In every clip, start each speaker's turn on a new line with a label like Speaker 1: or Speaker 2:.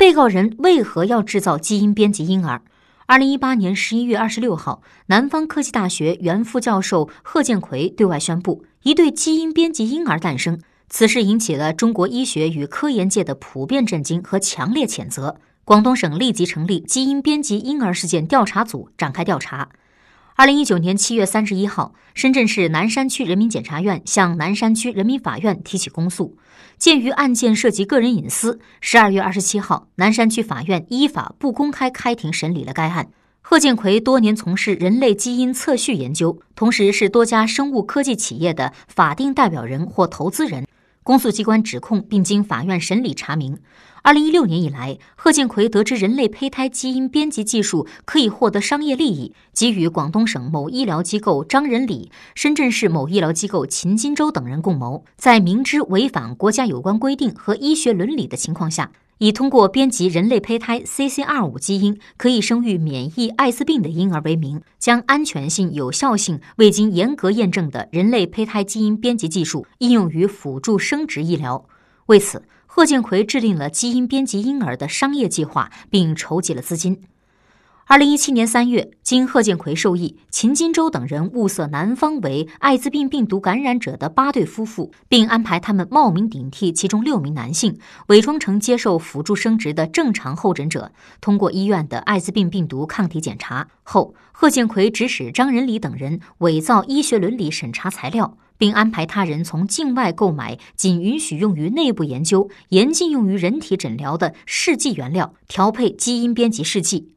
Speaker 1: 被告人为何要制造基因编辑婴儿？二零一八年十一月二十六号，南方科技大学原副教授贺建奎对外宣布，一对基因编辑婴儿诞生。此事引起了中国医学与科研界的普遍震惊和强烈谴责。广东省立即成立基因编辑婴儿事件调查组展开调查。二零一九年七月三十一号，深圳市南山区人民检察院向南山区人民法院提起公诉。鉴于案件涉及个人隐私，十二月二十七号，南山区法院依法不公开开庭审理了该案。贺建奎多年从事人类基因测序研究，同时是多家生物科技企业的法定代表人或投资人。公诉机关指控，并经法院审理查明，二零一六年以来，贺建奎得知人类胚胎基因编辑技术可以获得商业利益，给予广东省某医疗机构张仁礼、深圳市某医疗机构秦金洲等人共谋，在明知违反国家有关规定和医学伦理的情况下。以通过编辑人类胚胎 CCR5 基因可以生育免疫艾滋病的婴儿为名，将安全性、有效性未经严格验证的人类胚胎基因编辑技术应用于辅助生殖医疗。为此，贺建奎制定了基因编辑婴儿的商业计划，并筹集了资金。二零一七年三月，经贺建奎授意，秦金洲等人物色男方为艾滋病病毒感染者的八对夫妇，并安排他们冒名顶替其中六名男性，伪装成接受辅助生殖的正常候诊者，通过医院的艾滋病病毒抗体检查后，贺建奎指使张仁礼等人伪造医学伦理审查材料，并安排他人从境外购买仅允许用于内部研究、严禁用于人体诊疗的试剂原料，调配基因编辑试剂。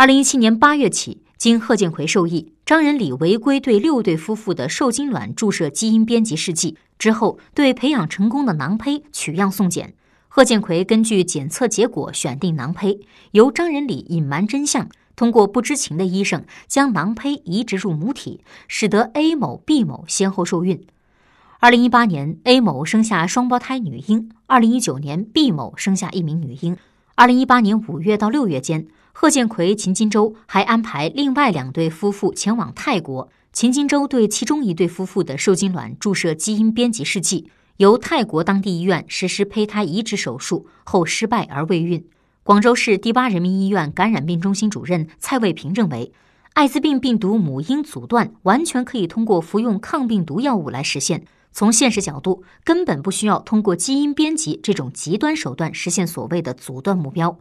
Speaker 1: 二零一七年八月起，经贺建奎授意，张仁礼违规对六对夫妇的受精卵注射基因编辑试剂之后，对培养成功的囊胚取样送检。贺建奎根据检测结果选定囊胚，由张仁礼隐瞒真相，通过不知情的医生将囊胚移植入母体，使得 A 某、B 某先后受孕。二零一八年，A 某生下双胞胎女婴；二零一九年，B 某生下一名女婴。二零一八年五月到六月间。贺建奎、秦金洲还安排另外两对夫妇前往泰国。秦金洲对其中一对夫妇的受精卵注射基因编辑试剂，由泰国当地医院实施胚胎移植手术后失败而未孕。广州市第八人民医院感染病中心主任蔡卫平认为，艾滋病病毒母婴阻断完全可以通过服用抗病毒药物来实现。从现实角度，根本不需要通过基因编辑这种极端手段实现所谓的阻断目标。